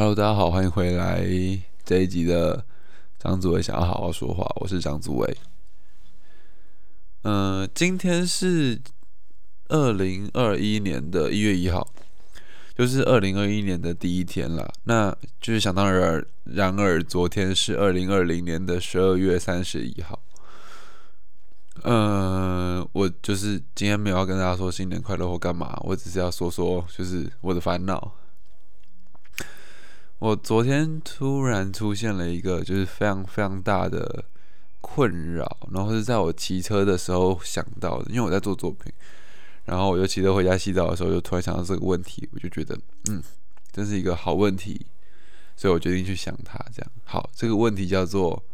Hello，大家好，欢迎回来这一集的张祖伟想要好好说话，我是张祖伟。嗯，今天是二零二一年的一月一号，就是二零二一年的第一天了。那就是想当然，然而昨天是二零二零年的十二月三十一号。嗯，我就是今天没有要跟大家说新年快乐或干嘛，我只是要说说就是我的烦恼。我昨天突然出现了一个就是非常非常大的困扰，然后是在我骑车的时候想到的，因为我在做作品，然后我就骑车回家洗澡的时候，就突然想到这个问题，我就觉得嗯，这是一个好问题，所以我决定去想它。这样好，这个问题叫做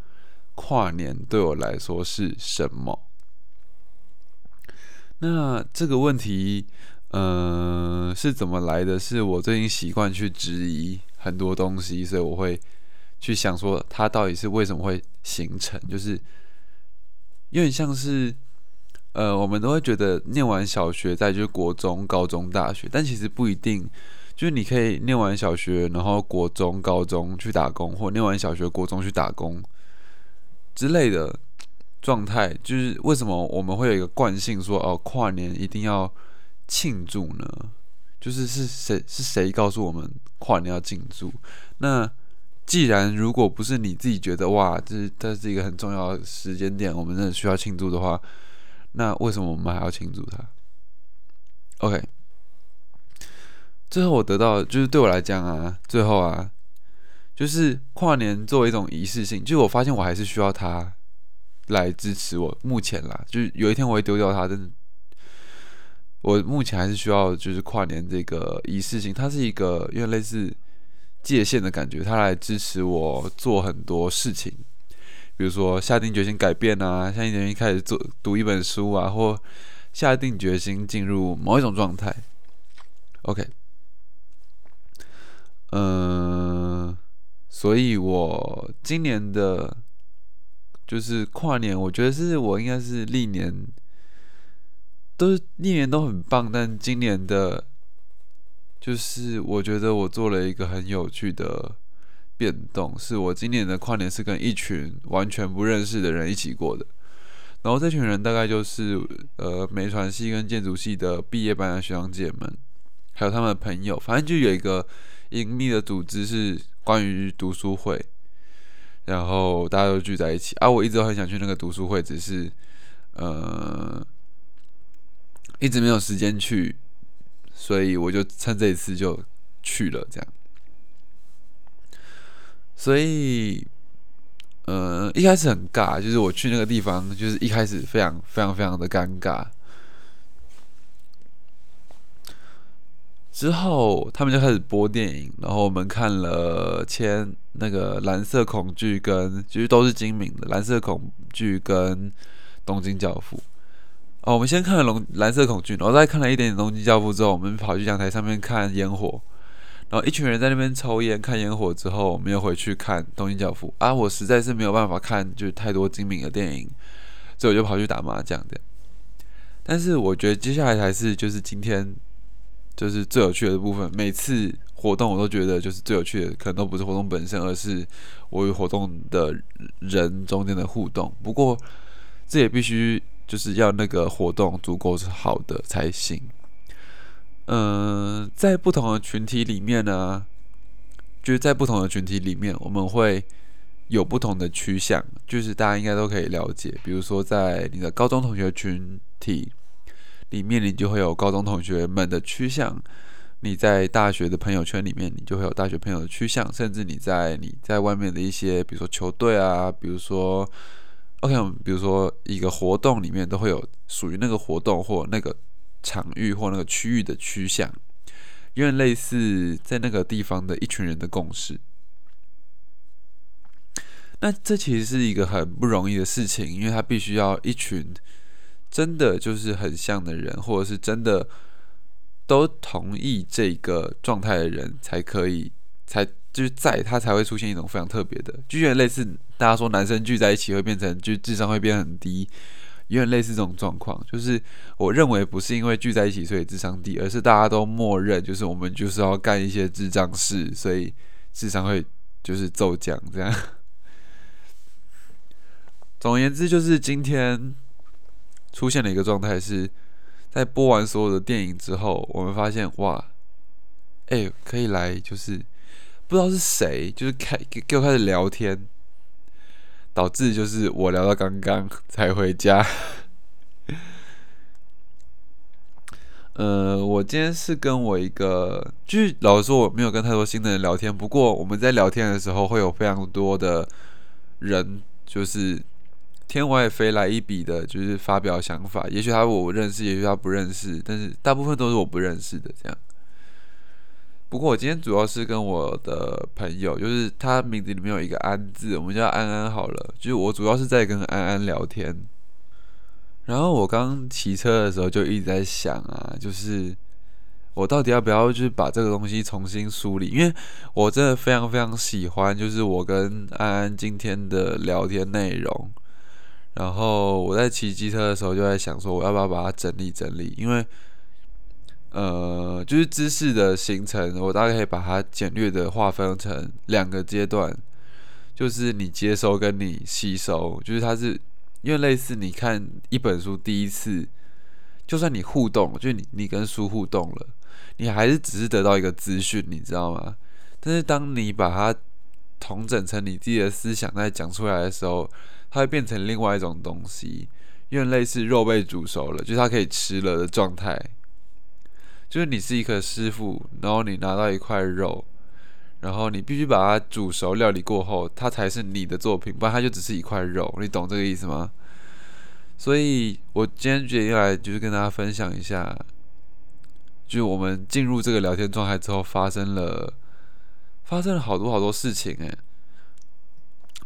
跨年对我来说是什么？那这个问题，嗯，是怎么来的？是我最近习惯去质疑。很多东西，所以我会去想说，它到底是为什么会形成？就是有点像是，呃，我们都会觉得念完小学再就是国中、高中、大学，但其实不一定。就是你可以念完小学，然后国中、高中去打工，或念完小学、国中去打工之类的状态。就是为什么我们会有一个惯性说，哦，跨年一定要庆祝呢？就是是谁是谁告诉我们跨年要庆祝？那既然如果不是你自己觉得哇，这是这是一个很重要的时间点，我们真的需要庆祝的话，那为什么我们还要庆祝它？OK，最后我得到就是对我来讲啊，最后啊，就是跨年作为一种仪式性，就我发现我还是需要它来支持我。目前啦，就是有一天我会丢掉它，真的。我目前还是需要，就是跨年这个仪式性，它是一个因为类似界限的感觉，它来支持我做很多事情，比如说下定决心改变啊，下定决心开始做读一本书啊，或下定决心进入某一种状态。OK，嗯，所以我今年的，就是跨年，我觉得是我应该是历年。都是历年都很棒，但今年的，就是我觉得我做了一个很有趣的变动，是我今年的跨年是跟一群完全不认识的人一起过的，然后这群人大概就是呃美传系跟建筑系的毕业班的学长姐们，还有他们的朋友，反正就有一个隐秘的组织是关于读书会，然后大家都聚在一起啊，我一直都很想去那个读书会，只是呃。一直没有时间去，所以我就趁这一次就去了，这样。所以，呃，一开始很尬，就是我去那个地方，就是一开始非常非常非常的尴尬。之后他们就开始播电影，然后我们看了《签那个蓝色恐惧》跟其实都是精明的《蓝色恐惧》跟《东京教父》。哦，我们先看了《龙蓝色恐惧》，然后再看了一点点《东京教父》之后，我们跑去阳台上面看烟火，然后一群人在那边抽烟看烟火之后，我们又回去看《东京教父》啊！我实在是没有办法看，就是太多精明的电影，所以我就跑去打麻将的。但是我觉得接下来才是就是今天就是最有趣的部分。每次活动我都觉得就是最有趣的，可能都不是活动本身，而是我与活动的人中间的互动。不过这也必须。就是要那个活动足够是好的才行。嗯，在不同的群体里面呢，就是在不同的群体里面，我们会有不同的趋向，就是大家应该都可以了解。比如说，在你的高中同学群体里面，你就会有高中同学们的趋向；你在大学的朋友圈里面，你就会有大学朋友的趋向；甚至你在你在外面的一些，比如说球队啊，比如说。OK，比如说一个活动里面都会有属于那个活动或那个场域或那个区域的趋向，有点类似在那个地方的一群人的共识。那这其实是一个很不容易的事情，因为他必须要一群真的就是很像的人，或者是真的都同意这个状态的人才可以才。就是在他才会出现一种非常特别的，就有点类似大家说男生聚在一起会变成就智商会变很低，有点类似这种状况。就是我认为不是因为聚在一起所以智商低，而是大家都默认就是我们就是要干一些智障事，所以智商会就是骤降这样。总而言之，就是今天出现了一个状态，是在播完所有的电影之后，我们发现哇，哎，可以来，就是不知道是谁，就是开给我开始聊天，导致就是我聊到刚刚才回家。呃，我今天是跟我一个，就是老实说我没有跟太多新的人聊天，不过我们在聊天的时候会有非常多的人，就是天外飞来一笔的，就是发表想法。也许他我认识，也许他不认识，但是大部分都是我不认识的这样。不过我今天主要是跟我的朋友，就是他名字里面有一个安字，我们叫安安好了。就是我主要是在跟安安聊天。然后我刚骑车的时候就一直在想啊，就是我到底要不要就是把这个东西重新梳理？因为我真的非常非常喜欢，就是我跟安安今天的聊天内容。然后我在骑机车的时候就在想说，我要不要把它整理整理？因为呃，就是知识的形成，我大概可以把它简略的划分成两个阶段，就是你接收跟你吸收，就是它是。因为类似你看一本书第一次，就算你互动，就你你跟书互动了，你还是只是得到一个资讯，你知道吗？但是当你把它统整成你自己的思想再讲出来的时候，它会变成另外一种东西，因为类似肉被煮熟了，就是它可以吃了的状态。就是你是一个师傅，然后你拿到一块肉。然后你必须把它煮熟，料理过后，它才是你的作品，不然它就只是一块肉。你懂这个意思吗？所以我今天决定来就是跟大家分享一下，就是我们进入这个聊天状态之后，发生了发生了好多好多事情。诶，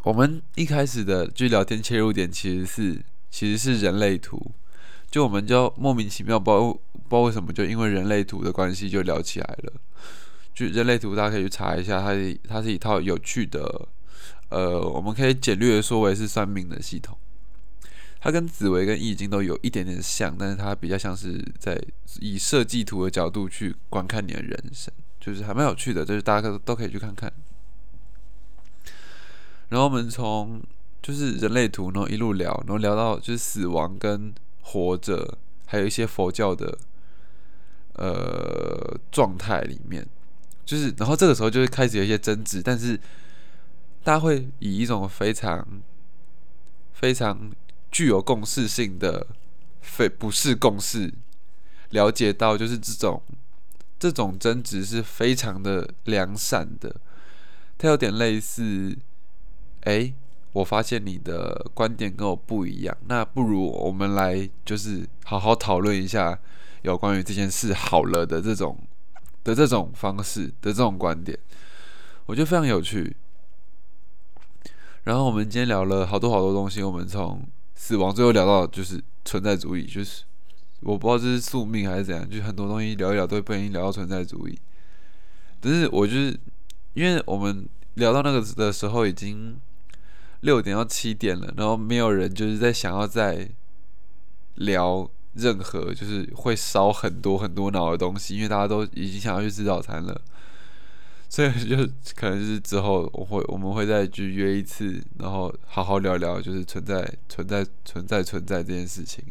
我们一开始的就聊天切入点其实是其实是人类图，就我们就莫名其妙不知道不知道为什么就因为人类图的关系就聊起来了。就人类图，大家可以去查一下，它是它是一套有趣的，呃，我们可以简略的说为是算命的系统。它跟紫薇跟易经都有一点点像，但是它比较像是在以设计图的角度去观看你的人生，就是还蛮有趣的，就是大家都都可以去看看。然后我们从就是人类图，然后一路聊，然后聊到就是死亡跟活着，还有一些佛教的呃状态里面。就是，然后这个时候就会开始有一些争执，但是大家会以一种非常、非常具有共识性的非不是共识，了解到就是这种这种争执是非常的良善的。它有点类似，哎，我发现你的观点跟我不一样，那不如我们来就是好好讨论一下有关于这件事好了的这种。的这种方式的这种观点，我觉得非常有趣。然后我们今天聊了好多好多东西，我们从死亡最后聊到就是存在主义，就是我不知道这是宿命还是怎样，就很多东西聊一聊都会不小心聊到存在主义。但是我就是因为我们聊到那个的时候已经六点到七点了，然后没有人就是在想要再聊。任何就是会烧很多很多脑的东西，因为大家都已经想要去吃早餐了，所以就可能是之后我会我们会再去约一次，然后好好聊聊，就是存在存在存在存在这件事情，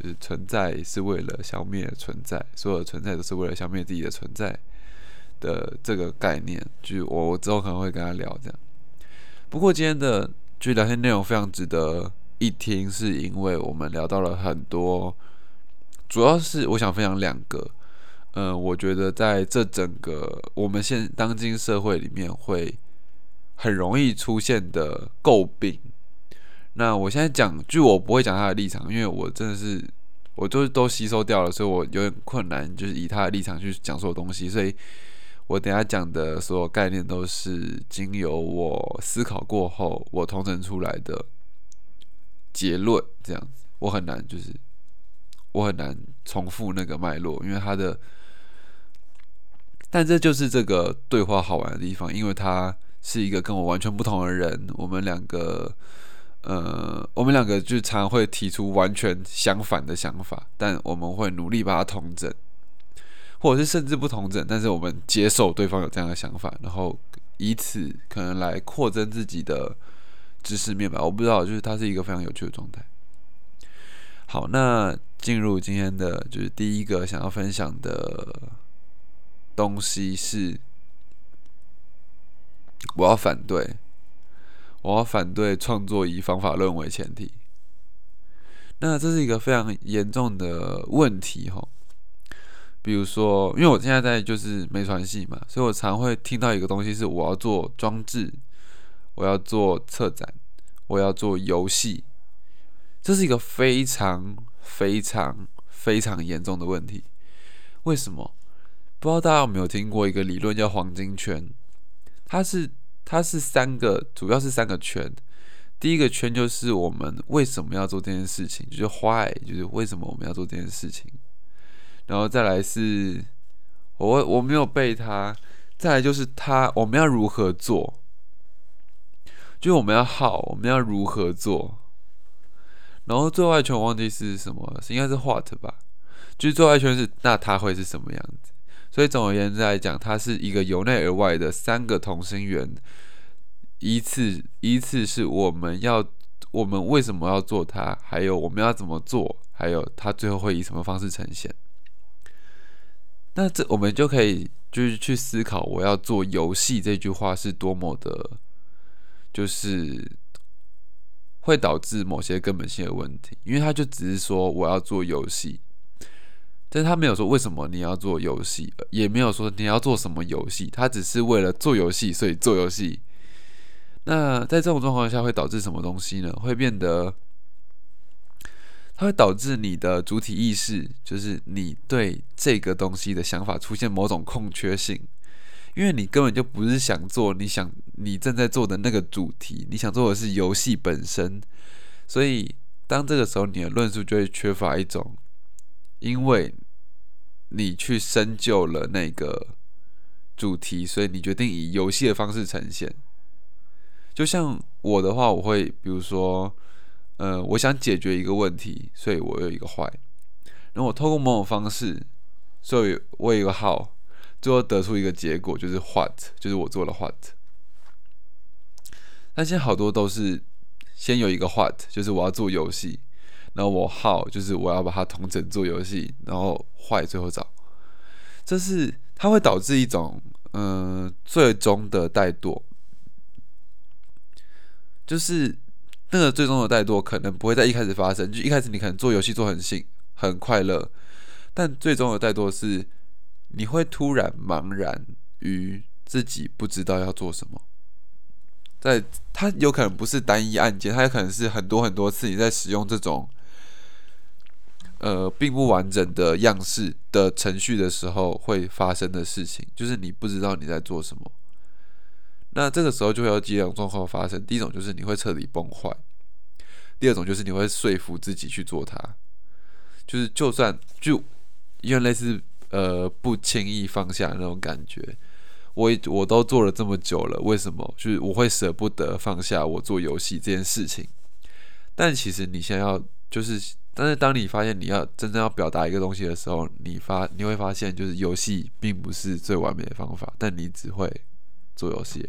就是存在是为了消灭存在，所有的存在都是为了消灭自己的存在的这个概念，就我我之后可能会跟他聊这样。不过今天的就聊天内容非常值得。一听是因为我们聊到了很多，主要是我想分享两个，嗯，我觉得在这整个我们现当今社会里面会很容易出现的诟病。那我现在讲，就我不会讲他的立场，因为我真的是我就是都吸收掉了，所以我有点困难，就是以他的立场去讲所有东西，所以我等下讲的所有概念都是经由我思考过后我统整出来的。结论这样子，我很难，就是我很难重复那个脉络，因为他的，但这就是这个对话好玩的地方，因为他是一个跟我完全不同的人，我们两个，呃，我们两个就常会提出完全相反的想法，但我们会努力把它统整，或者是甚至不同整，但是我们接受对方有这样的想法，然后以此可能来扩增自己的知识面吧。我不知道，就是它是一个非常有趣的状态。好，那进入今天的就是第一个想要分享的东西是，我要反对，我要反对创作以方法论为前提。那这是一个非常严重的问题，哈。比如说，因为我现在在就是没传系嘛，所以我常会听到一个东西是我要做装置，我要做策展，我要做游戏，这是一个非常非常非常严重的问题。为什么？不知道大家有没有听过一个理论叫黄金圈？它是它是三个，主要是三个圈。第一个圈就是我们为什么要做这件事情，就是 why，就是为什么我们要做这件事情。然后再来是，我我没有背它。再来就是它，我们要如何做？就是我们要好，我们要如何做？然后最外圈我忘记是什么，应该是 what 吧？就是最外圈是那它会是什么样子？所以总而言之来讲，它是一个由内而外的三个同心圆，依次依次是我们要我们为什么要做它，还有我们要怎么做，还有它最后会以什么方式呈现？那这我们就可以就是去思考，我要做游戏这句话是多么的，就是会导致某些根本性的问题，因为他就只是说我要做游戏，但他没有说为什么你要做游戏，也没有说你要做什么游戏，他只是为了做游戏所以做游戏。那在这种状况下会导致什么东西呢？会变得。它会导致你的主体意识，就是你对这个东西的想法出现某种空缺性，因为你根本就不是想做你想你正在做的那个主题，你想做的是游戏本身，所以当这个时候你的论述就会缺乏一种，因为你去深究了那个主题，所以你决定以游戏的方式呈现。就像我的话，我会比如说。呃，我想解决一个问题，所以我有一个坏。然后我透过某种方式，所以我有一个好，最后得出一个结果，就是 what，就是我做了 what。但现在好多都是先有一个 what，就是我要做游戏，然后我好，就是我要把它同整做游戏，然后坏最后找。这是它会导致一种嗯最终的怠惰，就是。那个最终的怠惰可能不会在一开始发生，就一开始你可能做游戏做很兴很快乐，但最终的怠惰是你会突然茫然于自己不知道要做什么。在它有可能不是单一案件，它有可能是很多很多次你在使用这种呃并不完整的样式的程序的时候会发生的事情，就是你不知道你在做什么。那这个时候就会有几种状况发生。第一种就是你会彻底崩坏，第二种就是你会说服自己去做它，就是就算就因为类似呃不轻易放下那种感觉，我我都做了这么久了，为什么就是我会舍不得放下我做游戏这件事情？但其实你想要就是，但是当你发现你要真正要表达一个东西的时候，你发你会发现就是游戏并不是最完美的方法，但你只会做游戏。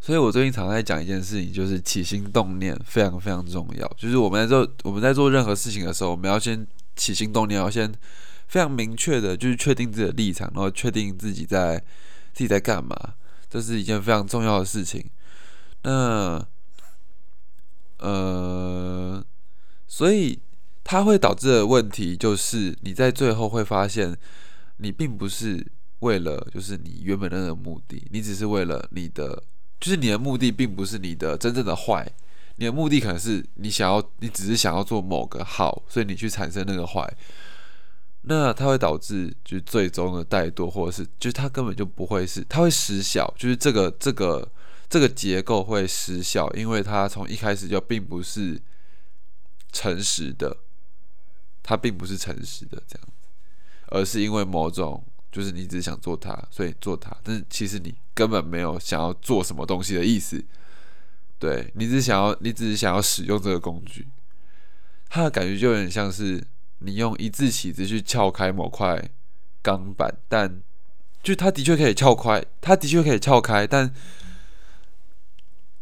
所以我最近常在讲一件事情，就是起心动念非常非常重要。就是我们在做我们在做任何事情的时候，我们要先起心动念，要先非常明确的，就是确定自己的立场，然后确定自己在自己在干嘛，这是一件非常重要的事情。那呃，所以它会导致的问题就是，你在最后会发现，你并不是为了就是你原本那个目的，你只是为了你的。就是你的目的并不是你的真正的坏，你的目的可能是你想要，你只是想要做某个好，所以你去产生那个坏，那它会导致就最终的怠惰，或者是就是它根本就不会是，它会失效，就是这个这个这个结构会失效，因为它从一开始就并不是诚实的，它并不是诚实的这样子，而是因为某种。就是你只想做它，所以做它，但是其实你根本没有想要做什么东西的意思。对你只想要，你只是想要使用这个工具，它的感觉就有点像是你用一字起子去撬开某块钢板，但就它的确可以撬开，它的确可以撬开，但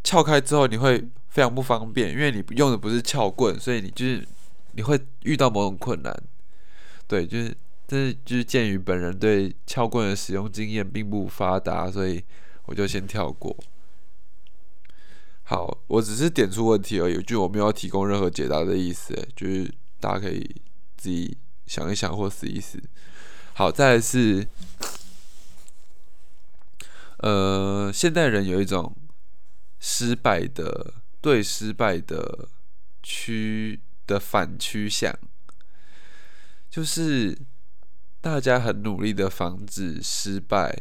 撬开之后你会非常不方便，因为你用的不是撬棍，所以你就是你会遇到某种困难。对，就是但是就是鉴于本人对撬棍的使用经验并不发达，所以我就先跳过。好，我只是点出问题而已，就我没有提供任何解答的意思，就是大家可以自己想一想或试一试。好，再来是，呃，现代人有一种失败的对失败的趋的反趋向，就是大家很努力的防止失败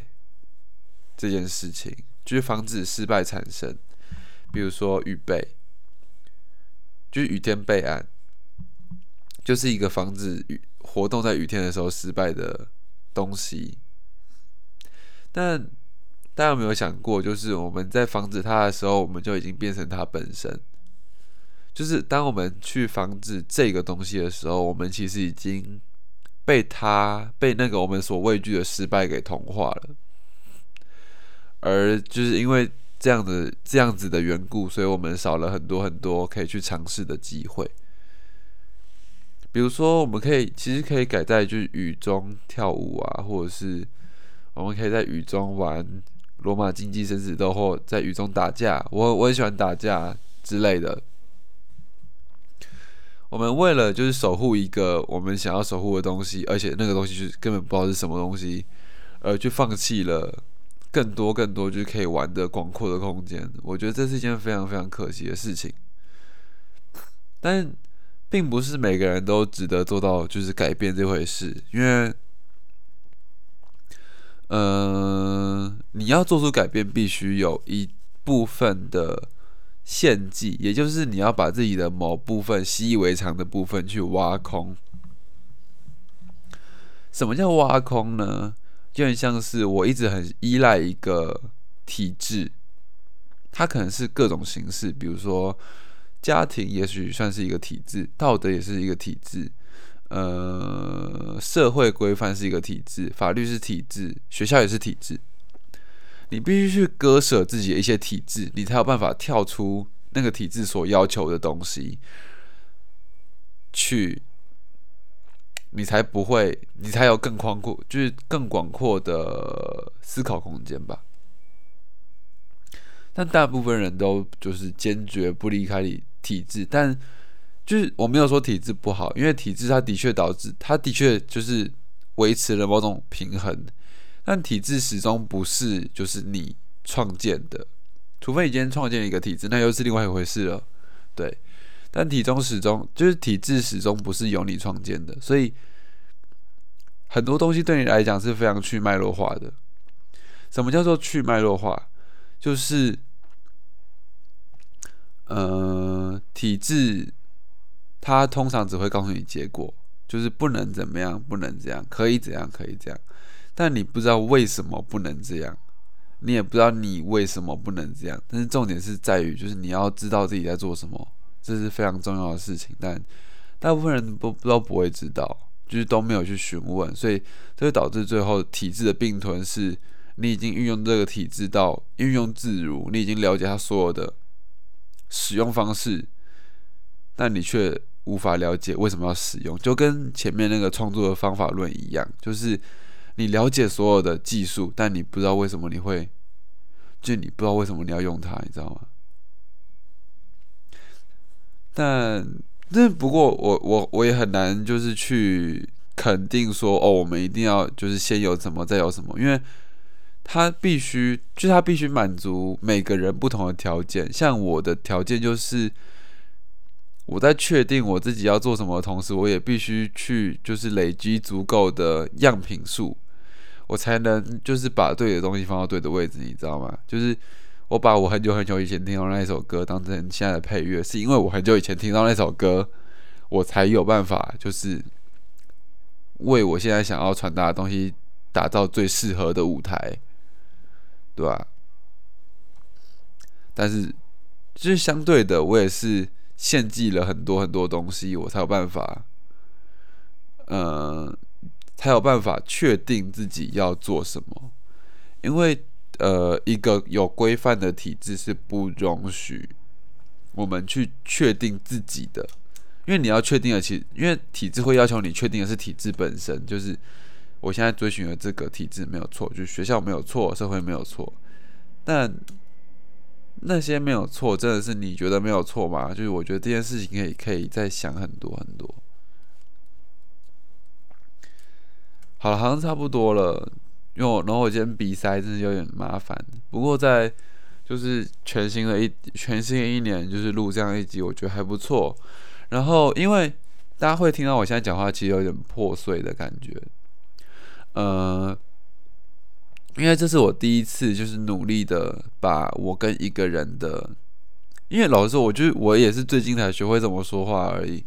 这件事情，就是防止失败产生。比如说预备，就是雨天备案，就是一个防止雨活动在雨天的时候失败的东西。但大家有没有想过，就是我们在防止它的时候，我们就已经变成它本身。就是当我们去防止这个东西的时候，我们其实已经被他被那个我们所畏惧的失败给同化了。而就是因为。这样的这样子的缘故，所以我们少了很多很多可以去尝试的机会。比如说，我们可以其实可以改在就是雨中跳舞啊，或者是我们可以在雨中玩罗马竞技生死斗，或在雨中打架。我我很喜欢打架之类的。我们为了就是守护一个我们想要守护的东西，而且那个东西是根本不知道是什么东西，而去放弃了。更多更多就是可以玩的广阔的空间，我觉得这是一件非常非常可惜的事情。但并不是每个人都值得做到就是改变这回事，因为，呃，你要做出改变，必须有一部分的献祭，也就是你要把自己的某部分习以为常的部分去挖空。什么叫挖空呢？就很像是我一直很依赖一个体制，它可能是各种形式，比如说家庭，也许算是一个体制；道德也是一个体制；呃，社会规范是一个体制；法律是体制；学校也是体制。你必须去割舍自己的一些体制，你才有办法跳出那个体制所要求的东西去。你才不会，你才有更宽阔，就是更广阔的思考空间吧。但大部分人都就是坚决不离开体体制，但就是我没有说体制不好，因为体制它的确导致，它的确就是维持了某种平衡。但体制始终不是就是你创建的，除非你今天创建一个体制，那又是另外一回事了。对。但体中始终就是体制始终不是由你创建的，所以很多东西对你来讲是非常去脉络化的。什么叫做去脉络化？就是，呃，体制它通常只会告诉你结果，就是不能怎么样，不能这样，可以怎样，可以这样，但你不知道为什么不能这样，你也不知道你为什么不能这样。但是重点是在于，就是你要知道自己在做什么。这是非常重要的事情，但大部分人都都不会知道，就是都没有去询问，所以这会导致最后体制的并吞是，你已经运用这个体制到运用自如，你已经了解它所有的使用方式，但你却无法了解为什么要使用，就跟前面那个创作的方法论一样，就是你了解所有的技术，但你不知道为什么你会，就你不知道为什么你要用它，你知道吗？但那不过我我我也很难就是去肯定说哦，我们一定要就是先有什么再有什么，因为他必须就他必须满足每个人不同的条件。像我的条件就是我在确定我自己要做什么的同时，我也必须去就是累积足够的样品数，我才能就是把对的东西放到对的位置，你知道吗？就是。我把我很久很久以前听到那一首歌当成现在的配乐，是因为我很久以前听到那首歌，我才有办法就是为我现在想要传达的东西打造最适合的舞台，对吧？但是就是相对的，我也是献祭了很多很多东西，我才有办法，呃，才有办法确定自己要做什么。因为呃，一个有规范的体制是不容许我们去确定自己的，因为你要确定的，其因为体制会要求你确定的是体制本身，就是我现在追寻的这个体制没有错，就是学校没有错，社会没有错，但。那些没有错，真的是你觉得没有错吗？就是我觉得这件事情可以可以再想很多很多。好了，好像差不多了。因为我然后我今天鼻塞，真的有点麻烦。不过在就是全新的一全新一年，就是录这样一集，我觉得还不错。然后因为大家会听到我现在讲话，其实有点破碎的感觉。呃。因为这是我第一次，就是努力的把我跟一个人的，因为老实说，我就我也是最近才学会怎么说话而已，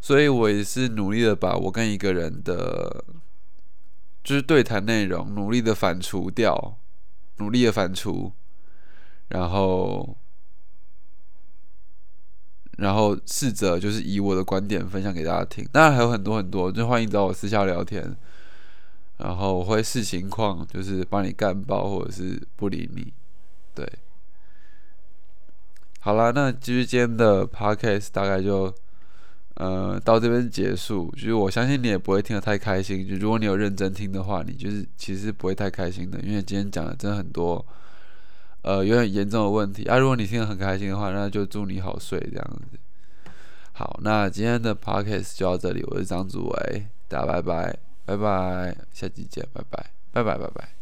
所以我也是努力的把我跟一个人的，就是对谈内容努力的反刍掉，努力的反刍，然后，然后试着就是以我的观点分享给大家听，当然还有很多很多，就欢迎找我私下聊天。然后我会视情况，就是帮你干爆，或者是不理你。对，好了，那今天的 podcast 大概就呃到这边结束。就是我相信你也不会听得太开心。就如果你有认真听的话，你就是其实不会太开心的，因为今天讲的真的很多呃有点严重的问题啊。如果你听得很开心的话，那就祝你好睡这样子。好，那今天的 podcast 就到这里，我是张祖伟，大家拜拜。拜拜，下期见，拜拜，拜拜，拜拜。